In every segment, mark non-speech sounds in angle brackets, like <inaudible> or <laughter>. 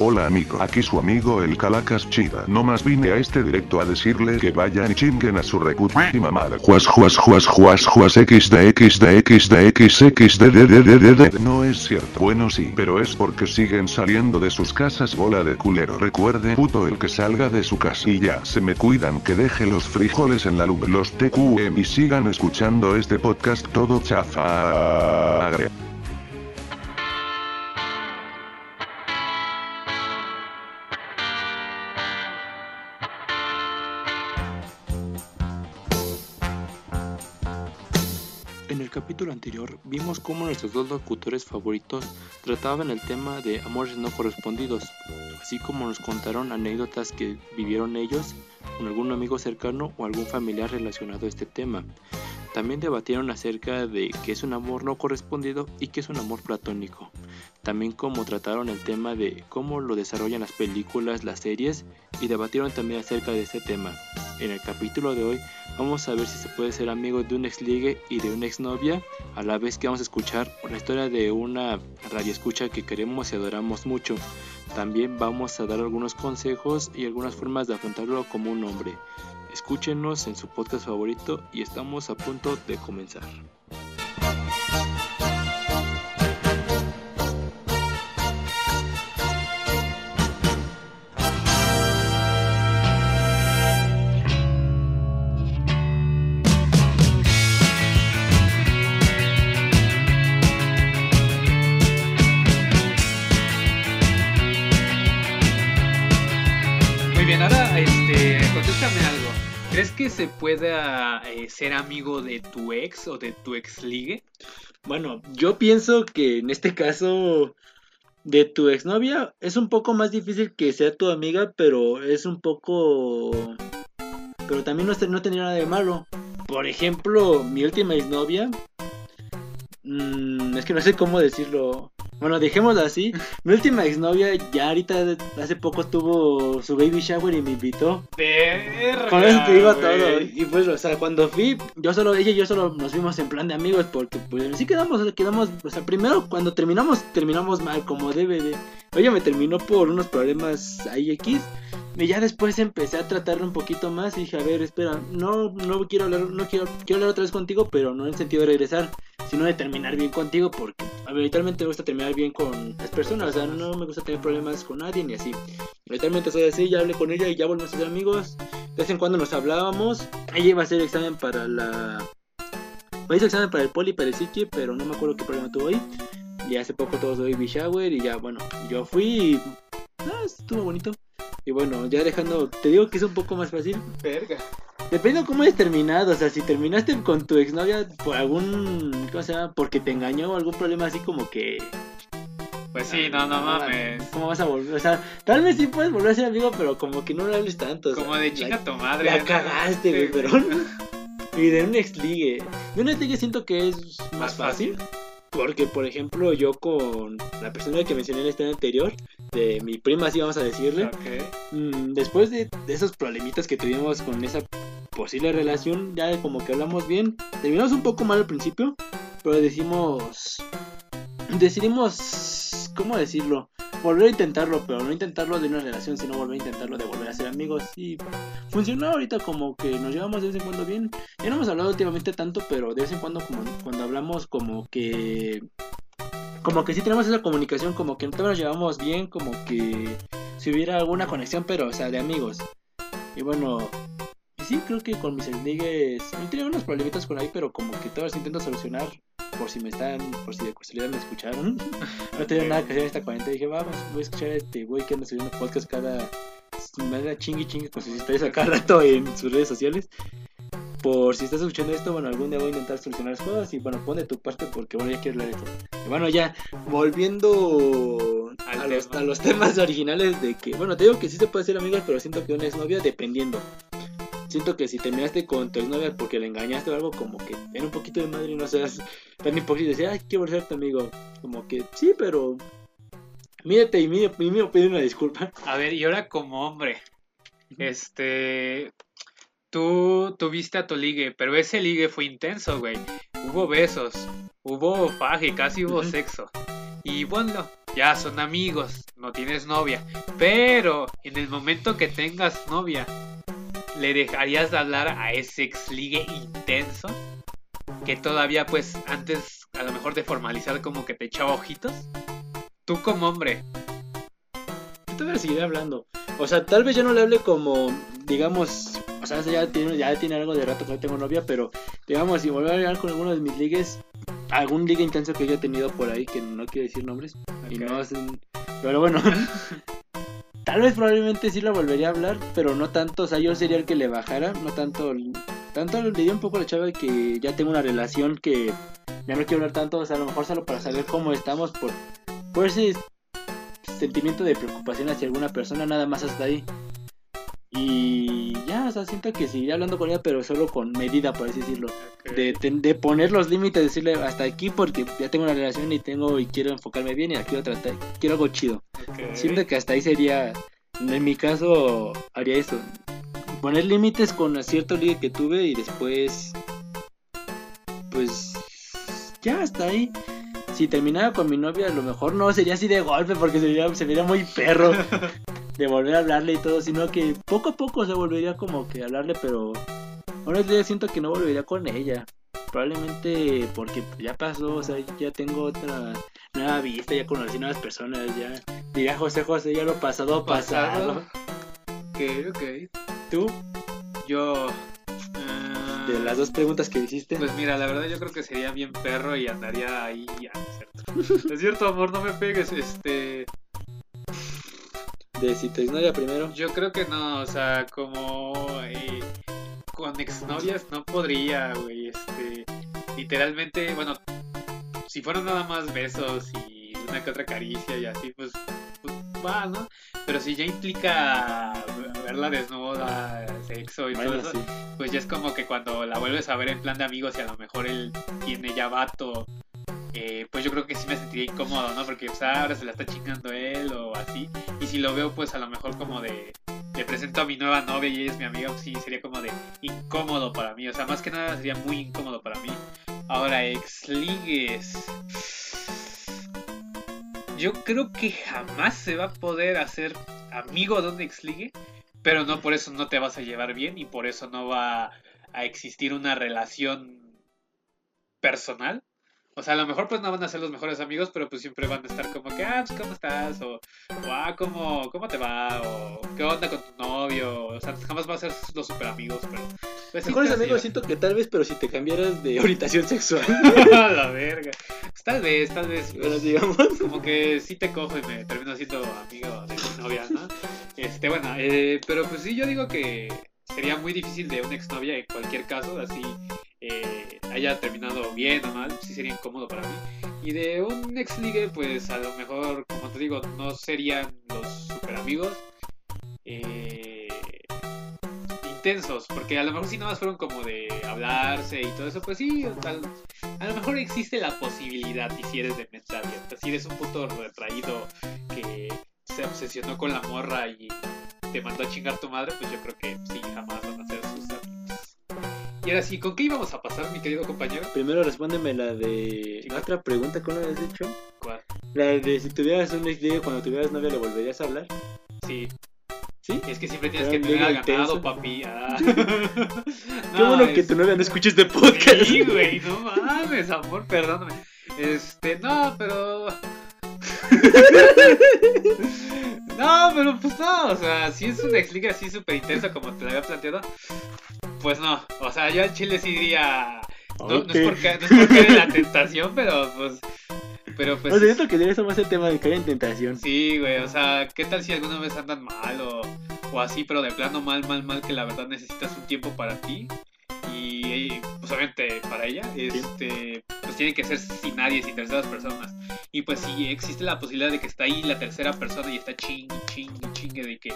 Hola amigo, aquí su amigo el Calacas Chida. No más vine a este directo a decirle que vayan y chinguen a su recutísima madre. Juas juas juas juas juas xd xd xd xxd d d d d d No es cierto. Bueno sí, pero es porque siguen saliendo de sus casas bola de culero. Recuerde puto el que salga de su casa y ya se me cuidan que deje los frijoles en la luz. Los TQM y sigan escuchando este podcast todo chafa. Capítulo anterior vimos cómo nuestros dos locutores favoritos trataban el tema de amores no correspondidos, así como nos contaron anécdotas que vivieron ellos con algún amigo cercano o algún familiar relacionado a este tema. También debatieron acerca de qué es un amor no correspondido y qué es un amor platónico. También cómo trataron el tema de cómo lo desarrollan las películas, las series y debatieron también acerca de este tema. En el capítulo de hoy vamos a ver si se puede ser amigo de un ex ligue y de una exnovia, a la vez que vamos a escuchar una historia de una radioescucha que queremos y adoramos mucho. También vamos a dar algunos consejos y algunas formas de afrontarlo como un hombre. Escúchenos en su podcast favorito y estamos a punto de comenzar. Se pueda eh, ser amigo de tu ex o de tu ex ligue? Bueno, yo pienso que en este caso de tu exnovia es un poco más difícil que sea tu amiga, pero es un poco... Pero también no, no tenía nada de malo. Por ejemplo, mi última exnovia... Mmm, es que no sé cómo decirlo. Bueno, dejémoslo así. <laughs> Mi última exnovia ya ahorita hace poco tuvo su baby shower y me invitó. Verga, Con eso te digo todo. Y pues, o sea, cuando fui, yo solo, ella y yo solo nos fuimos en plan de amigos porque pues sí quedamos, quedamos, o sea, primero cuando terminamos, terminamos mal como debe de. Ella me terminó por unos problemas ahí X. Y ya después empecé a tratarlo un poquito más y dije, a ver, espera, no, no quiero hablar, no quiero, quiero hablar otra vez contigo, pero no en el sentido de regresar, sino de terminar bien contigo, porque habitualmente me gusta terminar bien con las personas, o sea, no me gusta tener problemas con nadie ni así. Habitualmente soy así, ya hablé con ella y ya volvemos a ser amigos. De vez en cuando nos hablábamos. Ella iba a hacer examen para la. Me hizo examen para el poli, para el psiqui, pero no me acuerdo qué problema tuvo ahí. Y hace poco todos baby shower y ya, bueno, yo fui y. Ah, estuvo bonito. Y bueno, ya dejando, te digo que es un poco más fácil. Verga. Depende de cómo hayas terminado, o sea, si terminaste con tu exnovia por algún, ¿cómo se llama? Porque te engañó o algún problema así como que... Pues sí, no, no mames. ¿Cómo vas a volver? O sea, tal vez sí puedes volver a ser amigo, pero como que no le hables tanto. o sea, Como de la- chinga tu madre. La ¿no? cagaste, güey, Sí, pero... Y de un ex ligue. De un ex ligue siento que es más, Más fácil. fácil. Porque, por ejemplo, yo con la persona que mencioné en el estreno anterior, de mi prima, así vamos a decirle, mm, después de, de esos problemitas que tuvimos con esa posible relación, ya como que hablamos bien. Terminamos un poco mal al principio, pero decimos. Decidimos. ¿Cómo decirlo? Volver a intentarlo, pero no intentarlo de una relación, sino volver a intentarlo de volver a ser amigos. Y funcionó ahorita como que nos llevamos de vez en cuando bien. Ya no hemos hablado últimamente tanto, pero de vez en cuando, como cuando hablamos, como que. Como que sí tenemos esa comunicación, como que no nos llevamos bien, como que si hubiera alguna conexión, pero o sea, de amigos. Y bueno, sí, creo que con mis ligues he tenido unos problemitas con ahí, pero como que todos intento solucionar por si me están, por si de casualidad me escucharon. No tenía nada que hacer en esta cuarentena. Dije, vamos, voy a escuchar a este güey que anda subiendo podcast cada. Me anda chingui chingue con sus historias a cada rato en sus redes sociales. Por si estás escuchando esto, bueno, algún día voy a intentar solucionar las cosas y bueno, pon de tu parte porque bueno, ya quiero leer esto. Y bueno, ya, volviendo a los, a los temas originales de que, bueno, te digo que sí se puede ser amigos, pero siento que una exnovia dependiendo. Siento que si terminaste con tu exnovia porque le engañaste o algo, como que era un poquito de madre y no seas tan hipócrita decir, ay, quiero ser tu amigo. Como que sí, pero mírate y mire, pedir una disculpa. A ver, y ahora como hombre. Este. Tú tuviste a tu ligue, pero ese ligue fue intenso, güey. Hubo besos, hubo faje, casi hubo sexo. y bueno, ya son amigos, no tienes novia, pero en el momento que tengas novia, ¿le dejarías de hablar a ese ex ligue intenso? Que todavía pues antes a lo mejor de formalizar como que te echaba ojitos. Tú como hombre, Yo todavía seguiré hablando. O sea, tal vez yo no le hable como, digamos, o sea, ya tiene, ya tiene algo de rato que no tengo novia, pero digamos, si volver a hablar con alguno de mis ligues, algún liga intenso que yo he tenido por ahí, que no quiero decir nombres, y Ok. no hacen... Pero bueno, <laughs> tal vez probablemente sí lo volvería a hablar, pero no tanto, o sea, yo sería el que le bajara, no tanto... Tanto le dio un poco la chava que ya tengo una relación que ya no quiero hablar tanto, o sea, a lo mejor solo para saber cómo estamos por, por ese sentimiento de preocupación hacia alguna persona, nada más hasta ahí. Y ya, o sea, siento que seguiría hablando con ella, pero solo con medida, por así decirlo. Ok. De, ten- de poner los límites, decirle hasta aquí porque ya tengo una relación y tengo y quiero enfocarme bien y la quiero tratar, quiero algo chido. Siento que hasta ahí sería, en mi caso, haría eso. Poner límites con cierto ligue que tuve y después, pues, ya hasta ahí. Si terminara con mi novia, a lo mejor no sería así de golpe porque sería, se vería muy perro <laughs> de volver a hablarle y todo, sino que poco a poco se volvería como que a hablarle, pero ahora siento que no volvería con ella. Probablemente porque ya pasó, o sea, ya tengo otra nueva vista, ya conocí nuevas personas, ya diría José José, ya lo pasado, pasado. Ok, ok. ¿Tú? Yo. ah, De las dos preguntas que hiciste. Pues mira, la verdad yo creo que sería bien perro y andaría ahí. ya, ¿no es cierto? Es cierto, amor, no me pegues. Este. De si tu exnovia primero. Yo creo que no, o sea, como. eh, con exnovias no podría, güey. Este. Literalmente, bueno. Si fueron nada más besos y una que otra caricia y así, pues. pues va, ¿no? Pero si ya implica verla desnuda, sexo y todo eso, sí. pues ya es como que cuando la vuelves a ver en plan de amigos y a lo mejor él tiene ya vato, eh, pues yo creo que sí me sentiría incómodo, ¿no? Porque pues, ahora se la está chingando él o así. Y si lo veo, pues a lo mejor como de. Le presento a mi nueva novia y ella es mi amiga, pues sí, sería como de incómodo para mí. O sea, más que nada sería muy incómodo para mí. Ahora, ex ligues. Yo creo que jamás se va a poder hacer amigo de un ex ligue, pero no por eso no te vas a llevar bien y por eso no va a existir una relación personal. O sea, a lo mejor pues no van a ser los mejores amigos, pero pues siempre van a estar como que, ah, pues ¿cómo estás? O, ah, ¿cómo, ¿cómo te va? O, ¿qué onda con tu novio? O sea, jamás va a ser los super amigos, pero... Pues, Mejores amigos siento que tal vez, pero si te cambiaras de <laughs> orientación sexual. <laughs> la verga. Pues, tal vez, tal vez. pues, Bueno, digamos. como que sí te cojo y me termino siendo amigo de mi novia, ¿no? Este, bueno, eh, pero pues sí, yo digo que sería muy difícil de una exnovia en cualquier caso, así eh, haya terminado bien o mal, sí sería incómodo para mí. Y de un ex ligue, pues a lo mejor, como te digo, no serían los super amigos. Eh, intensos, porque a lo mejor si nada más fueron como de hablarse y todo eso, pues sí, tal, a lo mejor existe la posibilidad y si eres de mente abierta, si eres un puto retraído que se obsesionó con la morra y te mandó a chingar tu madre, pues yo creo que sí, jamás van a ser. Y ahora sí, ¿con qué íbamos a pasar, mi querido compañero? Primero respóndeme la de. La otra pregunta que no habías hecho. ¿Cuál? La de si tuvieras un ex ligue cuando tuvieras novia, ¿le volverías a hablar? Sí. ¿Sí? Es que siempre tienes Era que tener ligue a ganado, intenso. papi. Ah. <laughs> <laughs> Qué No, bueno que tu novia no escuche este podcast. Sí, güey, no mames, amor, perdóname. Este, no, pero. <laughs> no, pero pues no, o sea, si es una explica así súper intensa como te la había planteado, pues no, o sea, yo al chile sí diría. No, es porque no es por caer en la tentación, pero pues. Pero pues. O sea, que eso más el tema de caer en tentación. Sí, güey, o sea, ¿qué tal si alguna vez andan mal o, o así, pero de plano mal, mal, mal, que la verdad necesitas un tiempo para ti? Y, pues obviamente para ella, este, pues tiene que ser sin nadie, sin terceras personas. Y pues si existe la posibilidad de que está ahí la tercera persona y está chingue, chingue, chingue de que,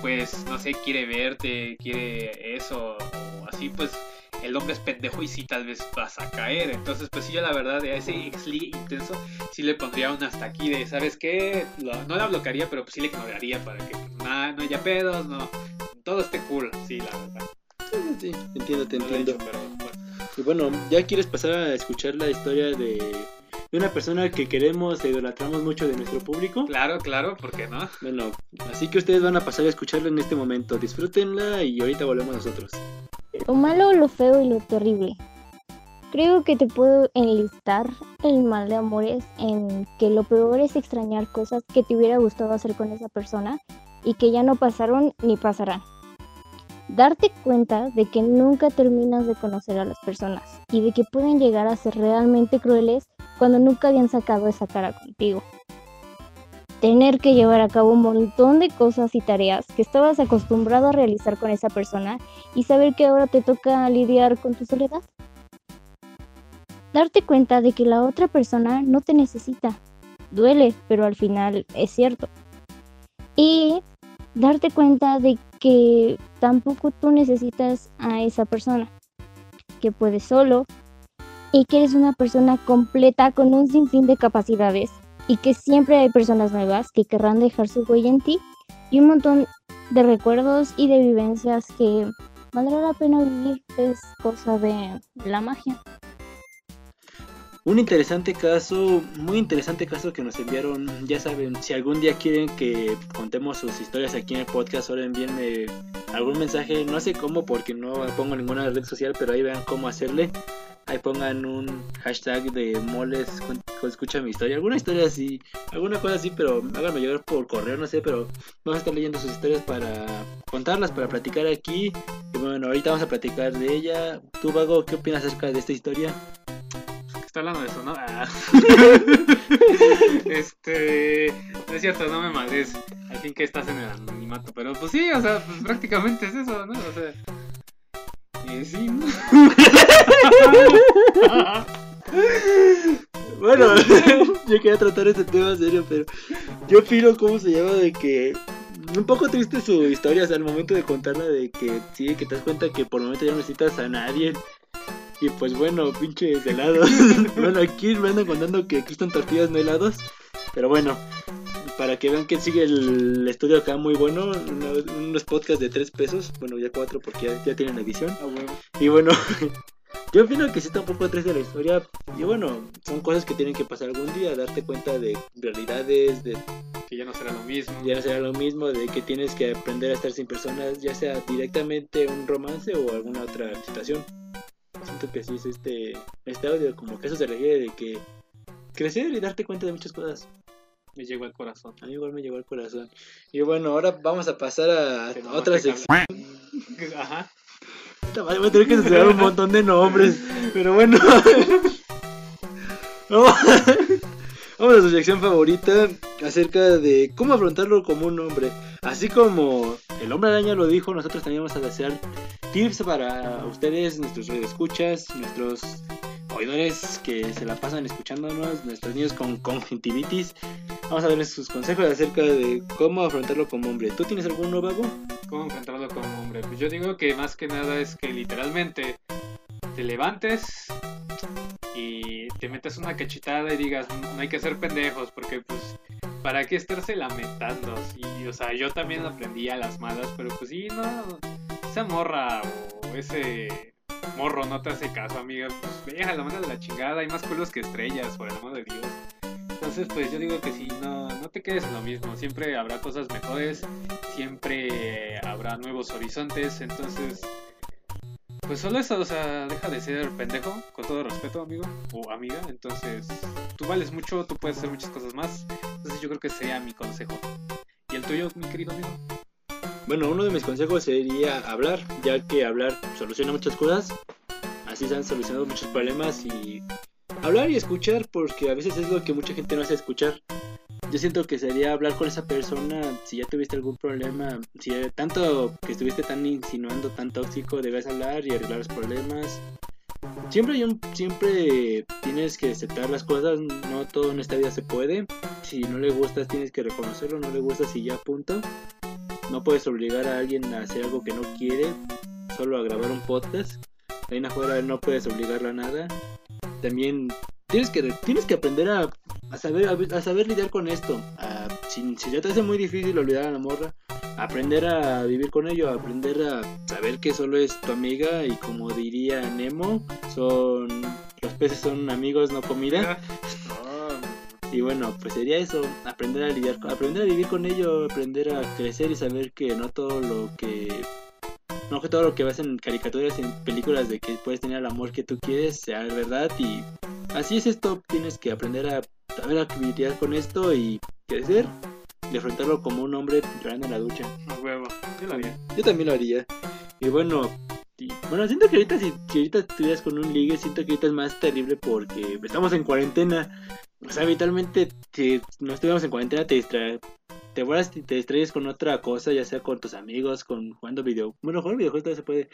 pues, no sé, quiere verte, quiere eso, o así, pues el hombre es pendejo y sí tal vez vas a caer. Entonces, pues sí, yo la verdad, a ese ex intenso sí le pondría un hasta aquí de, ¿sabes qué? Lo- no la bloquearía, pero pues sí le ignoraría para que nada, no haya pedos, no, todo esté cool, sí, la verdad. Sí, entiendo, te No lo he entiendo. hecho, pero bueno. Y bueno, ¿ya quieres pasar a escuchar la historia de de una persona que queremos e idolatramos mucho de nuestro público. Claro, claro, ¿por qué no? Bueno, así que ustedes van a pasar a escucharla en este momento. Disfrútenla y ahorita volvemos nosotros. Lo malo, lo feo y lo terrible. Creo que te puedo enlistar el mal de amores en que lo peor es extrañar cosas que te hubiera gustado hacer con esa persona y que ya no pasaron ni pasarán. Darte cuenta de que nunca terminas de conocer a las personas y de que pueden llegar a ser realmente crueles cuando nunca habían sacado esa cara contigo. Tener que llevar a cabo un montón de cosas y tareas que estabas acostumbrado a realizar con esa persona y saber que ahora te toca lidiar con tu soledad. Darte cuenta de que la otra persona no te necesita. Duele, pero al final es cierto. Y darte cuenta de que tampoco tú necesitas a esa persona, que puedes solo y que eres una persona completa con un sinfín de capacidades y que siempre hay personas nuevas que querrán dejar su huella en ti y un montón de recuerdos y de vivencias que valdrá la pena vivir, es cosa de la magia. Un interesante caso, muy interesante caso que nos enviaron. Ya saben, si algún día quieren que contemos sus historias aquí en el podcast, ahora envíenme algún mensaje. No sé cómo, porque no pongo ninguna red social, pero ahí vean cómo hacerle. Ahí pongan un hashtag de moles, escucha mi historia, alguna historia así, alguna cosa así, pero háganme llegar por correo, no sé, pero vamos a estar leyendo sus historias para contarlas, para platicar aquí. Y bueno, ahorita vamos a platicar de ella. Tú, Vago, ¿qué opinas acerca de esta historia? Está hablando de eso, ¿no? Ah. <laughs> este. No es cierto, no me madres. Al fin que estás en el anonimato. Pero pues sí, o sea, pues prácticamente es eso, ¿no? O sea. Sí, ¿no? <laughs> bueno, <laughs> yo quería tratar este tema serio, pero yo opino cómo se llama de que un poco triste su historia, o sea, al momento de contarla de que sí, que te das cuenta que por el momento ya no necesitas a nadie. Y pues bueno, pinches helados. <laughs> bueno, aquí me andan contando que aquí están tortillas, no helados. Pero bueno, para que vean que sigue el estudio acá muy bueno, uno- unos podcasts de 3 pesos, bueno ya 4 porque ya, ya tienen edición. A huevo. Y bueno, <laughs> yo opino que sí está un poco triste la historia. Y bueno, son cosas que tienen que pasar algún día, darte cuenta de realidades, de Que ya no será lo mismo. ya no será lo mismo, de que tienes que aprender a estar sin personas, ya sea directamente un romance o alguna otra situación. Siento que sí es este, este audio, como que eso se refiere de que crecer y darte cuenta de muchas cosas. Me llegó al corazón. A mí igual me llegó al corazón. Y bueno, ahora vamos a pasar a no, otra sección. <laughs> Ajá. Voy a tener que censurar un montón de nombres. Pero bueno. <laughs> Vamos a su sección favorita acerca de cómo afrontarlo como un hombre. Así como el hombre araña lo dijo, nosotros también vamos a hacer tips para ustedes, nuestros escuchas, nuestros oidores que se la pasan escuchándonos, nuestros niños con conjuntivitis. Vamos a darles sus consejos acerca de cómo afrontarlo como hombre. ¿Tú tienes alguno vago? ¿Cómo enfrentarlo como hombre? Pues yo digo que más que nada es que literalmente te levantes y te metas una cachetada y digas, no hay que ser pendejos, porque pues, ¿para qué estarse lamentando? Y, o sea, yo también aprendí a las malas, pero pues sí, no, esa morra o ese morro no te hace caso, amiga, pues déjala, manda de la chingada, hay más culos que estrellas, por el amor de Dios. Entonces, pues yo digo que sí, no, no te quedes en lo mismo, siempre habrá cosas mejores, siempre habrá nuevos horizontes, entonces, pues solo eso, o sea, deja de ser pendejo, con todo respeto, amigo o amiga, entonces, tú vales mucho, tú puedes hacer muchas cosas más, entonces yo creo que sería mi consejo. ¿Y el tuyo, mi querido amigo? Bueno, uno de mis consejos sería hablar, ya que hablar soluciona muchas cosas. Así se han solucionado muchos problemas y hablar y escuchar, porque a veces es lo que mucha gente no hace escuchar. Yo siento que sería hablar con esa persona si ya tuviste algún problema, si tanto que estuviste tan insinuando, tan tóxico, debes hablar y arreglar los problemas. Siempre siempre tienes que aceptar las cosas, no todo en esta vida se puede. Si no le gustas tienes que reconocerlo, no le gustas y ya punto. No puedes obligar a alguien a hacer algo que no quiere, solo a grabar un podcast. Ahí en afuera no puedes obligarlo a nada. También tienes que, tienes que aprender a, a saber, a, saber lidiar con esto. A- si, si ya te hace muy difícil olvidar a la morra, aprender a vivir con ello, aprender a saber que solo es tu amiga y como diría Nemo, son los peces son amigos, no comida. Y bueno, pues sería eso, aprender a lidiar, con- aprender a vivir con ello, aprender a crecer y saber que no todo lo que no que todo lo que ves en caricaturas, en películas de que puedes tener el amor que tú quieres sea verdad y así es esto, tienes que aprender a saber a lidiar con esto y crecer y afrontarlo como un hombre llorando en la ducha. A huevo. Yo lo haría. Yo también lo haría. Y bueno, bueno, siento que ahorita si ahorita estuvieras con un ligue, siento que ahorita es más terrible porque estamos en cuarentena. O sea, habitualmente si no estuviéramos en cuarentena te distraes, te vuelas y te distraes con otra cosa, ya sea con tus amigos, con jugando video. Bueno, jugar videojuegos todavía se puede.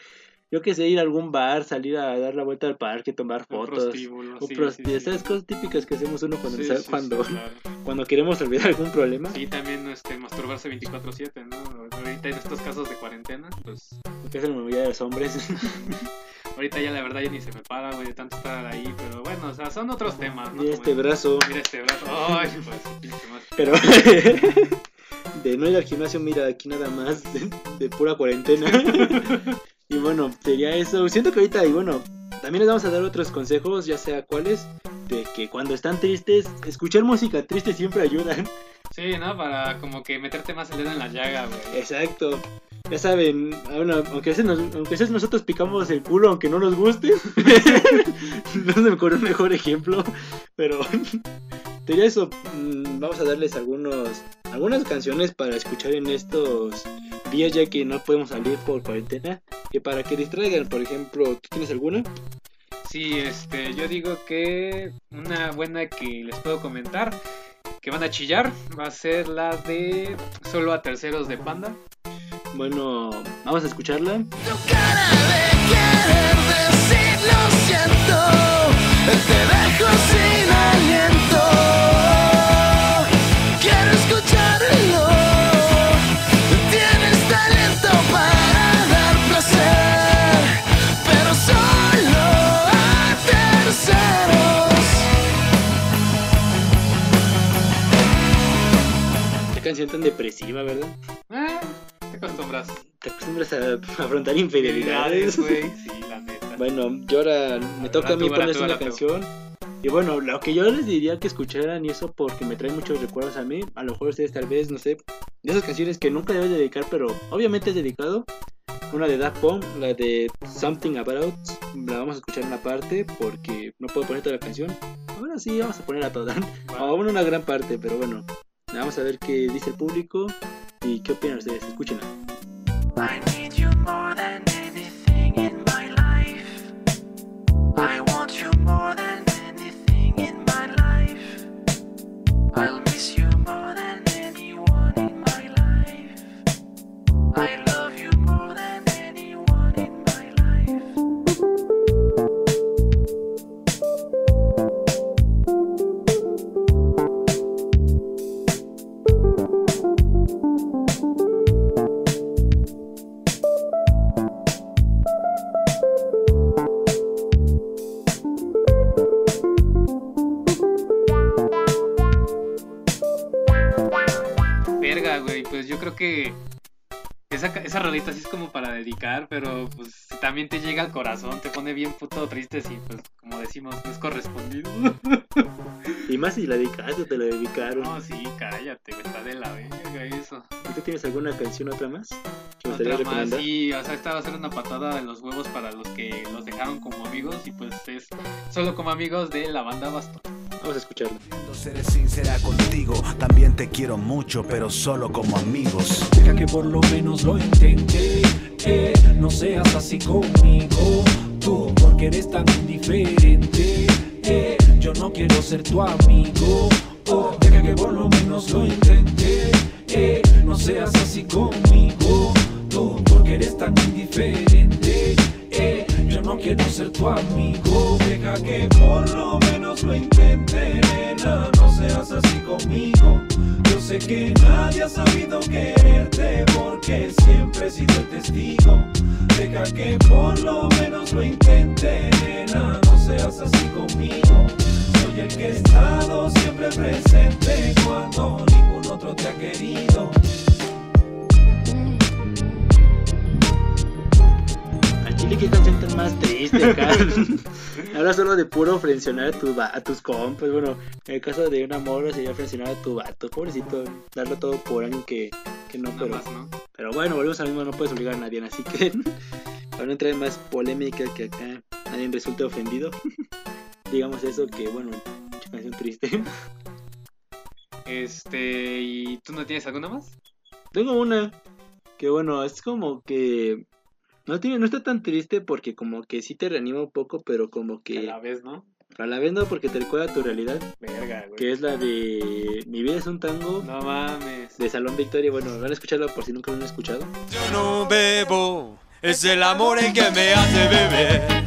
Yo que sé, ir a algún bar, salir a dar la vuelta al parque, tomar fotos. Un pros- sí, sí. Esas cosas típicas que hacemos uno cuando, cuando, claro. <laughs> cuando queremos olvidar algún problema. Sí, también este, masturbarse 24-7, ¿no? Ahorita en estos casos de cuarentena, pues Que es la mayoría de los hombres. <laughs> ahorita ya la verdad ya ni se me para, güey, de tanto estar ahí, pero bueno, o sea, son otros temas, ¿no? Mira este brazo. Mira este brazo. Ay, pues. Pero <laughs> de no ir al gimnasio, mira, aquí nada más de, de pura cuarentena. Y bueno, sería eso. Siento que ahorita, y bueno, también les vamos a dar otros consejos, ya sea cuáles, de que cuando están tristes, escuchar música triste siempre ayuda. Sí, ¿no? Para como que meterte más el dedo en la llaga, güey. Exacto. Ya saben, bueno, aunque a, veces nos- aunque a veces nosotros picamos el culo aunque no nos guste, <laughs> no se me ocurre un mejor ejemplo, pero <laughs> sería eso. mm, Vamos a darles algunos, algunas canciones para escuchar en estos días ya que no podemos salir por cuarentena, que para que distraigan, por ejemplo, ¿tú tienes alguna? Sí, este, yo digo que una buena que les puedo comentar, que van a chillar, va a ser la de Solo a Terceros de Panda. Bueno, vamos a escucharla. Canción tan depresiva, ¿verdad? Eh, te acostumbras. Te acostumbras a <laughs> afrontar infidelidades. güey. <laughs> Sí, la neta. Bueno, yo ahora me toca a mí ponerse una canción. Y bueno, lo que yo les diría que escucharan y eso porque me trae muchos recuerdos a mí. A lo mejor ustedes tal vez, no sé, de esas canciones que nunca debes dedicar, pero obviamente es dedicado. Una de Daft Punk, la de Something About, la vamos a escuchar en una parte porque no puedo poner toda la canción. Ahora sí, vamos a poner a toda. Bueno, una gran parte, pero bueno. Vamos a ver qué dice el público y qué opinan ustedes. Escúchenla. I corazón, te pone bien puto triste si pues como decimos no es correspondido. Y más si la dedicaste o te la dedicaron. No, sí, cállate, está de la verga eso. ¿Y tú tienes alguna canción otra más? Que me gustaría Otra más, sí, o sea, esta va a ser una patada de los huevos para los que los dejaron como amigos y pues es solo como amigos de la banda Basto. Vamos a escucharla. Seré sincera contigo, también te quiero mucho, pero solo como amigos. Deja que por lo menos lo intente. eh, no seas así conmigo. Tú, porque eres tan indiferente. eh, yo no quiero ser tu amigo. Oh, deja que por lo menos lo intente. No seas así conmigo. Tú, porque eres tan indiferente. eh, yo no quiero ser tu amigo. Deja que por lo menos lo intente. nena, no seas así conmigo. Yo sé que nadie ha sabido quererte porque siempre he sido el testigo. Deja que por lo menos lo intente, nena, no seas así conmigo. Soy el que he estado siempre presente cuando otro te ha querido. Al chile qué canción tan más triste <laughs> acá. Habla solo de puro frencionar a, tu, a tus compas. Bueno, en el caso de una morra sería frencionar a tu vato. Pobrecito, darlo todo por alguien que, que no, pero, más, ¿no? pero bueno, volvemos al mismo, no puedes obligar a nadie. Así que, <laughs> para no entrar en más polémica que acá nadie resulte ofendido, <laughs> digamos eso, que bueno, mucha canción triste. Este, ¿y tú no tienes alguna más? Tengo una que bueno, es como que no tiene, no está tan triste porque como que sí te reanima un poco, pero como Que que la ves, ¿no? a la vez no porque te recuerda tu realidad, Verga, güey. que es la de Mi vida es un tango No mames. de Salón Victoria. Bueno, van a escucharlo por si nunca lo han escuchado. Yo no bebo, es el amor el que me hace beber.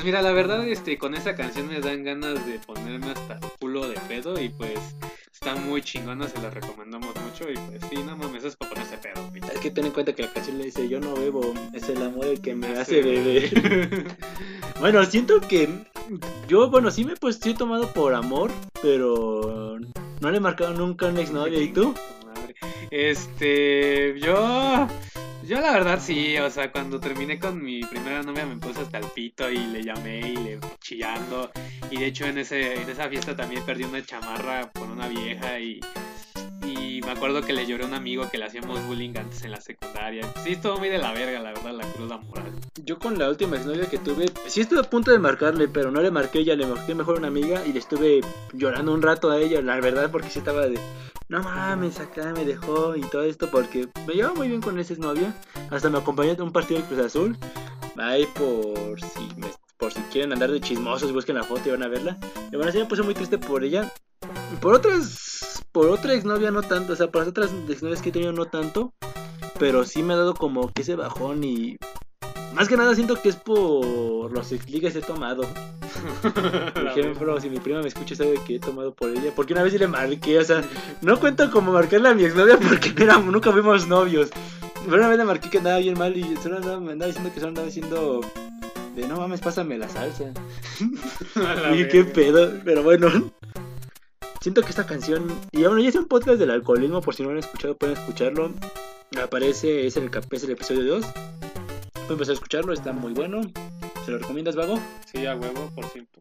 Pues mira, la verdad, este, con esa canción me dan ganas de ponerme hasta el culo de pedo y pues está muy chingona, se la recomendamos mucho y pues sí, no mames, es para ponerse pedo. Hay que tener en cuenta que la canción le dice yo no bebo, es el amor el que me hace beber. <laughs> bueno, siento que yo, bueno, sí me pues sí he tomado por amor, pero no le he marcado nunca a una exnovia. ¿Y tú? Madre. Este, yo, yo la verdad sí, o sea, cuando terminé con mi primera novia me puse hasta el pito y le llamé y le chillando. Y de hecho en ese, en esa fiesta también perdí una chamarra por una vieja y, y me acuerdo que le lloré a un amigo que le hacíamos bullying antes en la secundaria. Sí, estuvo muy de la verga, la verdad, la cruda moral. Yo con la última exnovia que tuve, sí estuve a punto de marcarle, pero no le marqué ella, le marqué mejor a una amiga y le estuve llorando un rato a ella, la verdad, porque sí estaba de, no mames, acá me dejó y todo esto, porque me llevaba muy bien con esa exnovia, hasta me acompañó a un partido de Cruz Azul, ahí por si, por si quieren andar de chismosos, busquen la foto y van a verla. Y bueno, sí me puse muy triste por ella, por otras, por otra exnovia no tanto, o sea, por las otras exnovias que he tenido no tanto, pero sí me ha dado como que ese bajón y más que nada siento que es por los expliques he tomado. <laughs> Por ejemplo, si mi prima me escucha sabe que he tomado por ella. Porque una vez le marqué, o sea, no cuento como marcarle a mi exnovia porque <laughs> éramos- nunca fuimos novios. Pero una vez le marqué que andaba bien mal y solo andaba, me andaba diciendo que solo andaba diciendo de no mames, pásame la salsa. <laughs> Y qué pedo, pero bueno. Siento que esta canción, y bueno, ya es un podcast del alcoholismo, por si no lo han escuchado, pueden escucharlo. Aparece, es el, es el episodio 2. Pueden empezar a escucharlo, está muy bueno. ¿Se lo recomiendas, Vago? Sí, a huevo, por ciento.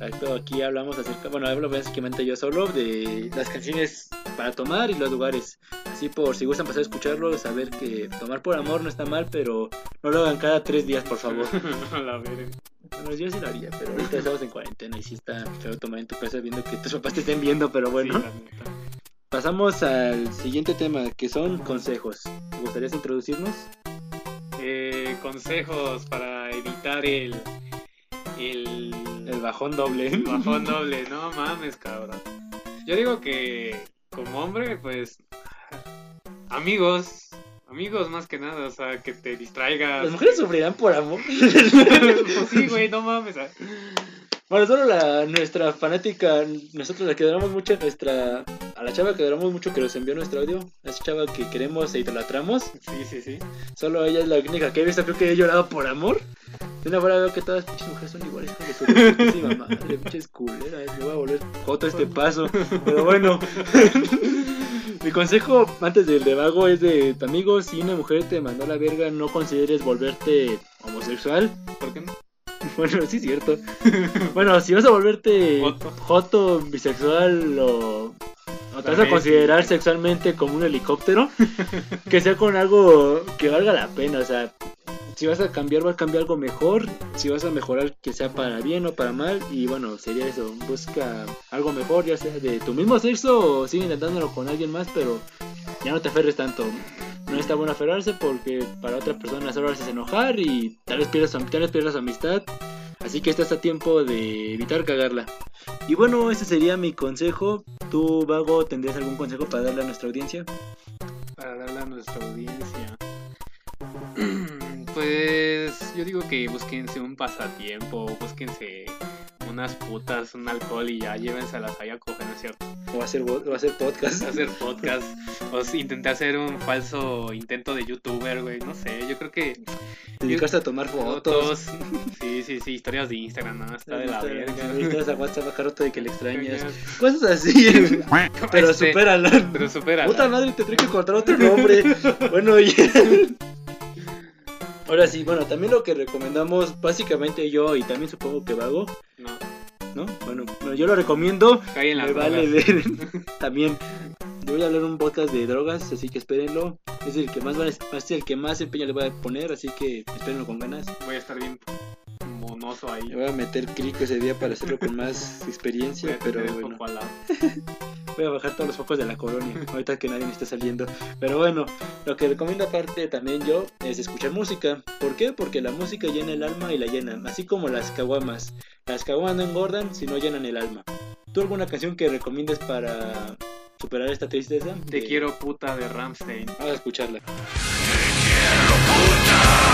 Exacto, aquí hablamos acerca, bueno, hablo básicamente yo solo de las canciones para tomar y los lugares. Así por si gustan pasar a escucharlo, saber que tomar por amor no está mal, pero no lo hagan cada tres días, por favor. <laughs> La verga. Bueno, yo sí lo haría, pero ahorita estamos en cuarentena y sí está feo tomar en tu casa viendo que tus papás te estén viendo, pero bueno. Sí. <laughs> Pasamos al siguiente tema, que son consejos. ¿Te gustaría introducirnos? Eh, consejos para evitar el. El. El bajón doble. el bajón doble. No mames, cabrón. Yo digo que. Como hombre, pues. Amigos. Amigos más que nada, o sea, que te distraigas. Las mujeres sufrirán por amor. <laughs> pues sí, güey, no mames. Bueno, solo la, nuestra fanática, nosotros la que adoramos mucho, nuestra, a la chava que adoramos mucho que nos envió nuestro audio, a esa chava que queremos e idolatramos, Sí, sí, sí. solo ella es la única que he visto, creo que he llorado por amor. De una fuera veo que todas las pinches mujeres son iguales, su putísima madre, pinches culeras, me voy a volver joto este paso. Pero bueno, <laughs> mi consejo antes del de vago es de tu amigo, si una mujer te mandó la verga, no consideres volverte homosexual. ¿Por qué no? <laughs> Bueno, sí es cierto. bueno, si vas a volverte Joto. joto, bisexual o, o te vas a considerar sexualmente como un helicóptero, que sea con algo que valga la pena. O sea, si vas a cambiar, va a cambiar algo mejor. Si vas a mejorar, que sea para bien o para mal. Y bueno, sería eso. Busca algo mejor, ya sea de tu mismo sexo o sigue intentándolo con alguien más, pero ya no te aferres tanto. No está bueno aferrarse porque para otra persona solo haces enojar y tal vez pierdas, tal vez pierdas amistad. Así que estás a tiempo de evitar cagarla. Y bueno, ese sería mi consejo. ¿Tú, Vago, tendrías algún consejo para darle a nuestra audiencia? Para darle a nuestra audiencia. <clears throat> Pues yo digo que búsquense un pasatiempo, búsquense unas putas, un alcohol y ya llévenselas ahí a coger, ¿no es cierto? O hacer, o hacer podcast. Hacer <laughs> podcast, o intenté hacer un falso intento de youtuber, güey, no sé, yo creo que Dedicarse a tomar fotos. Sí, sí, sí, historias de Instagram, no, está de la verga. Necesitas a WhatsApp a Caroto de que le extrañas. Cosas así. Pero <laughs> Este. Pero supera. Puta madre, tendré que encontrar otro nombre. <laughs> bueno, oye. Ahora sí, bueno, también lo que recomendamos, básicamente yo y también supongo que Vago, No, ¿no? Bueno, bueno, yo lo recomiendo. cae en las Me vale ver. <laughs> También. Yo voy a hablar un podcast de drogas, así que espérenlo. Es el que más va a- es el que más empeño le voy a poner, así que espérenlo con ganas. Voy a estar bien ahí. Le voy a meter crico ese día para hacerlo con más <laughs> experiencia, pero bueno. Voy a bajar todos los focos de la colonia, ahorita que nadie me está saliendo. Pero bueno, lo que recomiendo aparte también yo es escuchar música. ¿Por qué? Porque la música llena el alma y la llena, así como las caguamas. Las caguamas no engordan si no llenan el alma. ¿Tú alguna canción que recomiendes para superar esta tristeza? Te De- quiero puta de Ramstein. Vamos a escucharla. Entre tus piernas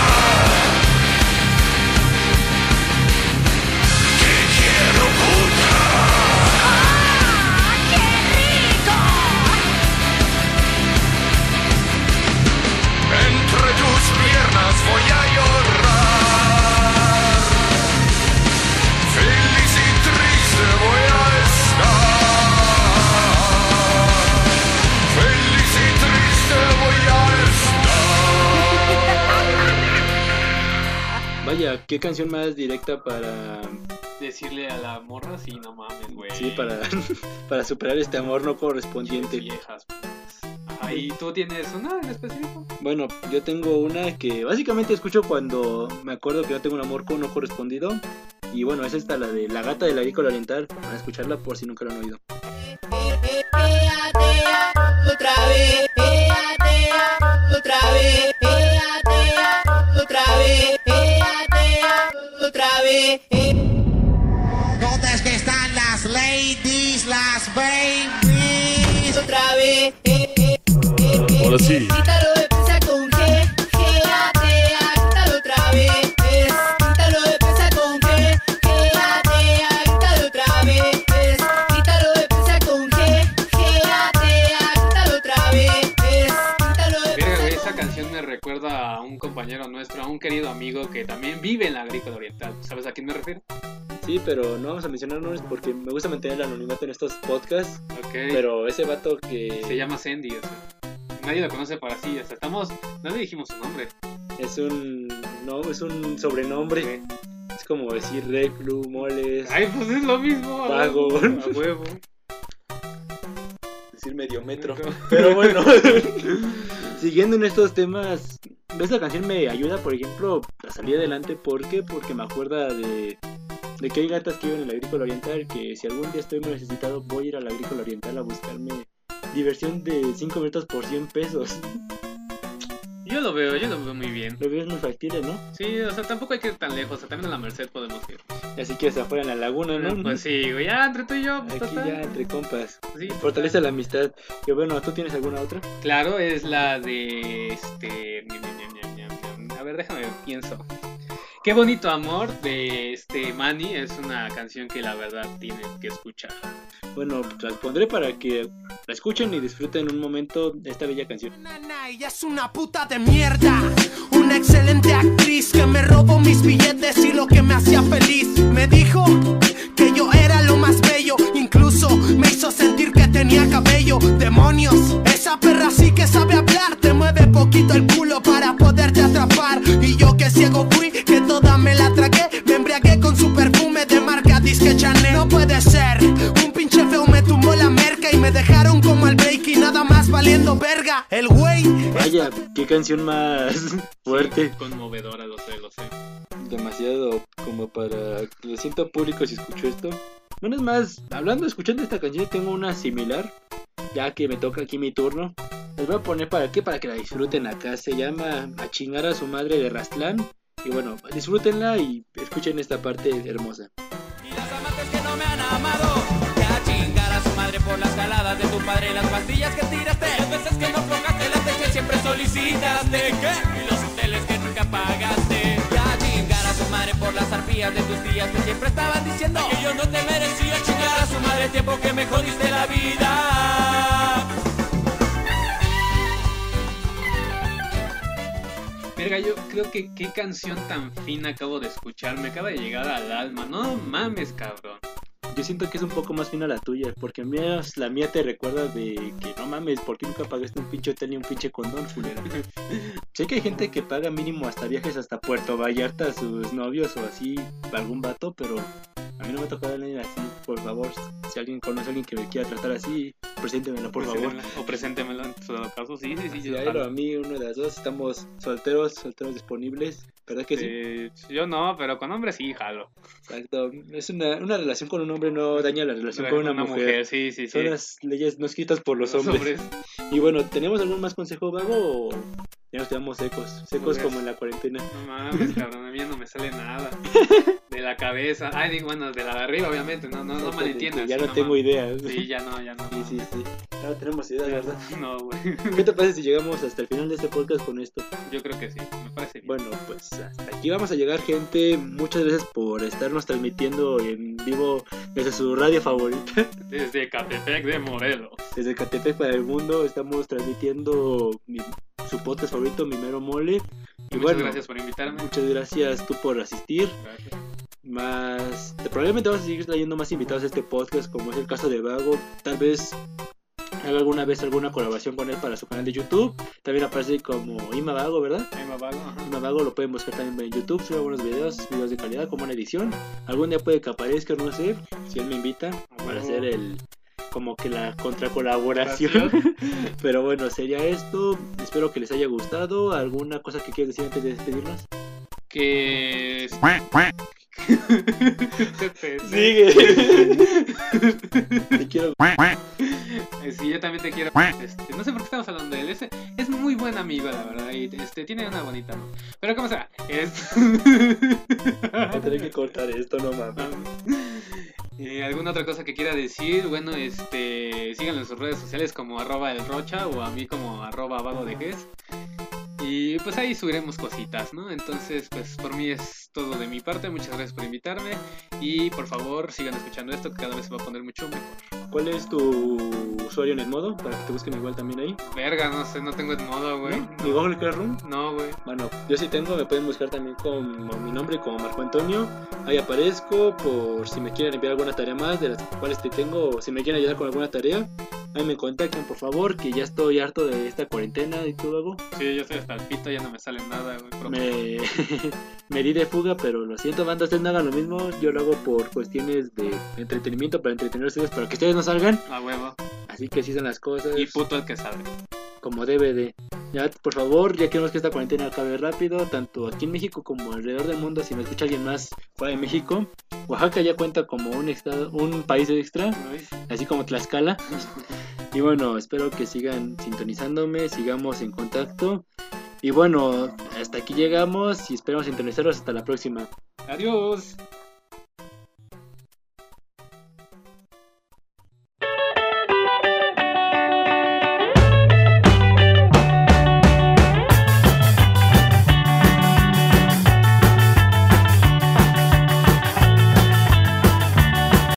¿qué canción más directa para Decirle a la morra, sí, no mames, güey. sí para para superar este amor no correspondiente? Viejas. pues. Ajá, ¿y tú tienes una en específico? Bueno, yo tengo una que básicamente escucho cuando me acuerdo que yo tengo un amor con no correspondido. Y bueno, es esta, la de La Gata del Agrícola Oriental. Van a escucharla por si nunca lo han oído. otra vez, otra vez, otra vez, otra vez. Otra vez. Ahora sí. Quítalo de prisa con G, ea, tea, quítalo otra vez. Quítalo de prisa con G, ea, tea, quítalo otra vez. Quítalo de prisa con G, ea, tea, quítalo otra vez. Quítalo de Verga, güey, prisa esa canción me recuerda a un compañero nuestro, a un querido amigo que también vive en la agrícola oriental. ¿Sabes a quién me refiero? Sí, pero no vamos a mencionar nombres porque me gusta mantener el anonimato en estos podcasts. Ok. Pero ese vato que Se llama Sandy, o sea. Nadie lo conoce para sí, o sea, estamos... No le dijimos su nombre. es un no es un sobrenombre. Es como decir reclu, moles, Ay, pues es lo mismo. Vago. huevo, A huevo. decir medio metro. Pero bueno, <laughs> siguiendo en estos temas, esta canción me ayuda, por ejemplo, a salir adelante. ¿Por qué? Porque me acuerda de, de que hay gatas que viven en la agrícola oriental. Que si algún día estoy muy necesitado, voy a ir a la agrícola oriental a buscarme diversión de 5 minutos por 100 pesos. Yo lo veo, yo lo veo muy bien. Lo veo es muy factible, ¿no? Sí, o sea, tampoco hay que ir tan lejos, o sea, también en la Merced podemos ir. Así que se afuera en la laguna, ¿no? Pues sí, güey, ya entre tú y yo, pues Aquí total. ya entre compas. Sí, Fortalece la amistad. Y bueno, ¿tú tienes alguna otra? Claro, es la de este. Ver, déjame pienso. Qué bonito amor de este Manny es una canción que la verdad tienen que escuchar. Bueno, las pondré para que la escuchen y disfruten un momento de esta bella canción. Ella es una puta de mierda, una excelente actriz que me robó mis billetes y lo que me hacía feliz. Me dijo que yo era lo más bello, incluso me hizo sentir que tenía cabello. Demonios, esa perra sí que sabe hablar, mueve poquito el culo para poderte atrapar. Y yo que ciego fui, que toda me la tragué, me embriagué con su perfume de marca Disque Chanel. No puede ser, un pinche feo me tumbó la merca y me dejaron como al break y nada más valiendo verga. El güey Vaya, qué canción más <laughs> fuerte. Conmovedora, lo sé, lo sé. Demasiado como para... Lo siento público si escucho esto. Bueno, es más, hablando, escuchando esta canción, tengo una similar. Ya que me toca aquí mi turno. Les voy a poner para qué, para que la disfruten acá. Se llama A chingar a su madre de Rastlán. Y bueno, disfrútenla y escuchen esta parte hermosa. Y las amantes que no me han amado, que a chingar a su madre por las caladas de tu padre, las pastillas que tiraste, las veces que no flojaste, las veces siempre solicitaste, ¿qué? Y los hoteles que nunca pagaste. Y a chingar a su madre por las arpías de tus tías que siempre estaban diciendo que yo no te merecía chingar a su madre el tiempo que me jodiste la vida. Verga, yo creo que qué canción tan fina acabo de escuchar. Me acaba de llegar al alma. No mames, cabrón. Yo siento que es un poco más fina la tuya, porque menos la mía te recuerda de que no mames, ¿por qué nunca pagaste un pinche hotel ni un pinche condón, fulera? <laughs> sé que hay gente que paga mínimo hasta viajes hasta Puerto Vallarta a sus novios o así, algún vato, pero a mí no me ha tocado alguien así, por favor. Si alguien conoce a alguien que me quiera tratar así, preséntemelo, por favor. O preséntemelo en todo caso. Sí, sí, sí. Si yo, a mí, uno de las dos, estamos solteros, solteros disponibles, ¿verdad que sí? Eh, yo no, pero con hombres sí, jalo. Exacto. Es una, una relación con un hombre no daña la relación con una, mujer. Sí, sí, sí. Son las leyes no escritas por los, Los hombres. hombres. Y bueno, ¿tenemos algún más consejo vago o ya nos quedamos secos? Secos Pues- como en la cuarentena. No mames, cabrón, a mí no me sale nada. <laughs> De la cabeza. Ay, digo, bueno, de la de arriba, obviamente. No, no, no malentiendas. Ya no sí, tengo mames. idea. Sí, ya no, ya no. Sí, sí, sí. Ya no tenemos ideas, ¿verdad? <laughs> No, güey. ¿Qué te parece si llegamos hasta el final de este podcast con esto? Yo creo que sí, me parece bien. Bueno, pues hasta aquí vamos a llegar, gente. Muchas gracias por estarnos transmitiendo en vivo desde su radio favorita. <laughs> Desde Catepec de Morelos. Desde Catepec para el mundo estamos transmitiendo mi- su podcast favorito, Mi Mero Mole. Y Muchas bueno, gracias por invitarme. muchas gracias tú por asistir. Gracias. Más, probablemente vamos a seguir trayendo más invitados a este podcast, como es el caso de Vago. Tal vez haga alguna vez alguna colaboración con él para su canal de YouTube. También aparece como Ima Vago, ¿verdad? Me vago, ajá. Ima Vago lo pueden buscar también en YouTube, sube buenos videos, videos de calidad, como una edición. Algún día puede que aparezca, no sé, si él me invita para hacer el como que la contracolaboración. <laughs> Pero bueno, sería esto. Espero que les haya gustado. ¿Alguna cosa que quieras decir antes de despedirnos? Que. <laughs> Sigue. <laughs> Te quiero. Eh, Sí, yo también te quiero. Este, no sé por qué estamos hablando de él. Es, es muy buen amigo, la verdad. Y este, tiene una bonita, ¿no? Pero como sea, es. Tendré que cortar esto, no mames. Eh, ¿Alguna otra cosa que quiera decir? Bueno, este, síganlo en sus redes sociales como arroba el o a mí como arroba vago de Ges. Y pues ahí subiremos cositas, ¿no? Entonces, pues por mí es todo de mi parte. Muchas gracias por invitarme. Y por favor, sigan escuchando esto que cada vez se va a poner mucho mejor. ¿Cuál es tu usuario en el modo? Para que te busquen igual también ahí. Verga, no sé, no tengo el modo, güey. ¿No? ¿Mi Google Classroom? No, güey. Bueno, yo sí tengo, me pueden buscar también como mi nombre, como Marco Antonio. Ahí aparezco por si me quieren enviar alguna tarea más de las cuales te tengo, o si me quieren ayudar con alguna tarea. Ahí me contactan, por favor, que ya estoy harto de esta cuarentena y todo hago. Sí, yo estoy hasta el pito, ya no me sale nada, güey. Me, <laughs> me di de fuga, pero lo siento, banda, ustedes no hagan lo mismo. Yo lo hago por cuestiones de entretenimiento, para entretener a ustedes, para que ustedes no salgan. A huevo. Así que así son las cosas. Y puto el que sabe. como debe de. Ya, por favor, ya queremos que esta cuarentena acabe rápido, tanto aquí en México como alrededor del mundo. Si me escucha alguien más fuera de México, Oaxaca ya cuenta como un estado, un país extra, así como Tlaxcala. Y bueno, espero que sigan sintonizándome, sigamos en contacto. Y bueno, hasta aquí llegamos y esperamos sintonizarlos hasta la próxima. Adiós.